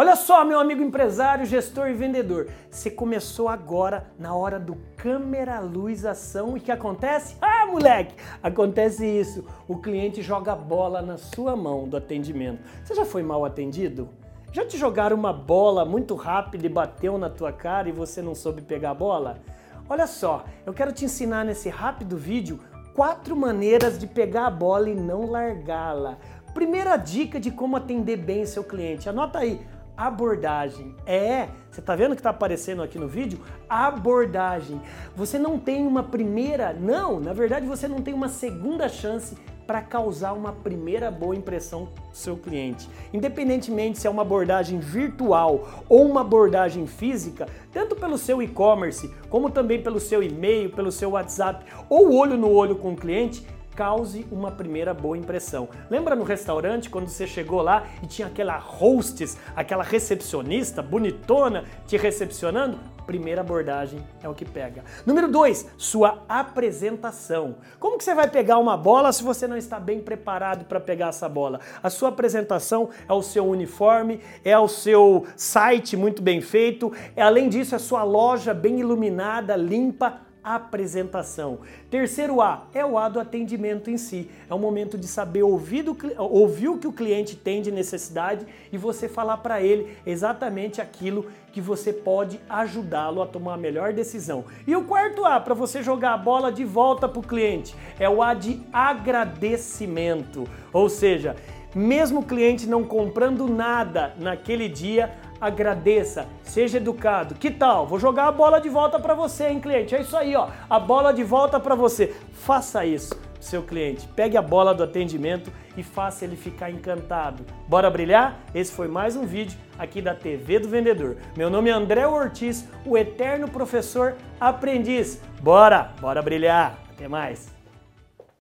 Olha só, meu amigo empresário, gestor e vendedor. Você começou agora na hora do câmera, luz, ação e que acontece? Ah, moleque, acontece isso. O cliente joga a bola na sua mão do atendimento. Você já foi mal atendido? Já te jogaram uma bola muito rápida e bateu na tua cara e você não soube pegar a bola? Olha só, eu quero te ensinar nesse rápido vídeo quatro maneiras de pegar a bola e não largá-la. Primeira dica de como atender bem seu cliente. Anota aí, abordagem. É, você tá vendo que tá aparecendo aqui no vídeo? Abordagem. Você não tem uma primeira, não, na verdade você não tem uma segunda chance para causar uma primeira boa impressão seu cliente. Independentemente se é uma abordagem virtual ou uma abordagem física, tanto pelo seu e-commerce, como também pelo seu e-mail, pelo seu WhatsApp ou olho no olho com o cliente, cause uma primeira boa impressão. Lembra no restaurante quando você chegou lá e tinha aquela hostess, aquela recepcionista bonitona te recepcionando? Primeira abordagem é o que pega. Número 2, sua apresentação. Como que você vai pegar uma bola se você não está bem preparado para pegar essa bola? A sua apresentação é o seu uniforme, é o seu site muito bem feito, é, além disso, é a sua loja bem iluminada, limpa, apresentação. Terceiro A é o A do atendimento em si. É o momento de saber ouvir, do, ouvir o que o cliente tem de necessidade e você falar para ele exatamente aquilo que você pode ajudá-lo a tomar a melhor decisão. E o quarto A, para você jogar a bola de volta para o cliente, é o A de agradecimento. Ou seja, mesmo o cliente não comprando nada naquele dia, agradeça, seja educado. Que tal? Vou jogar a bola de volta para você, hein, cliente? É isso aí, ó. A bola de volta para você. Faça isso, seu cliente. Pegue a bola do atendimento e faça ele ficar encantado. Bora brilhar? Esse foi mais um vídeo aqui da TV do Vendedor. Meu nome é André Ortiz, o eterno professor aprendiz. Bora, bora brilhar. Até mais.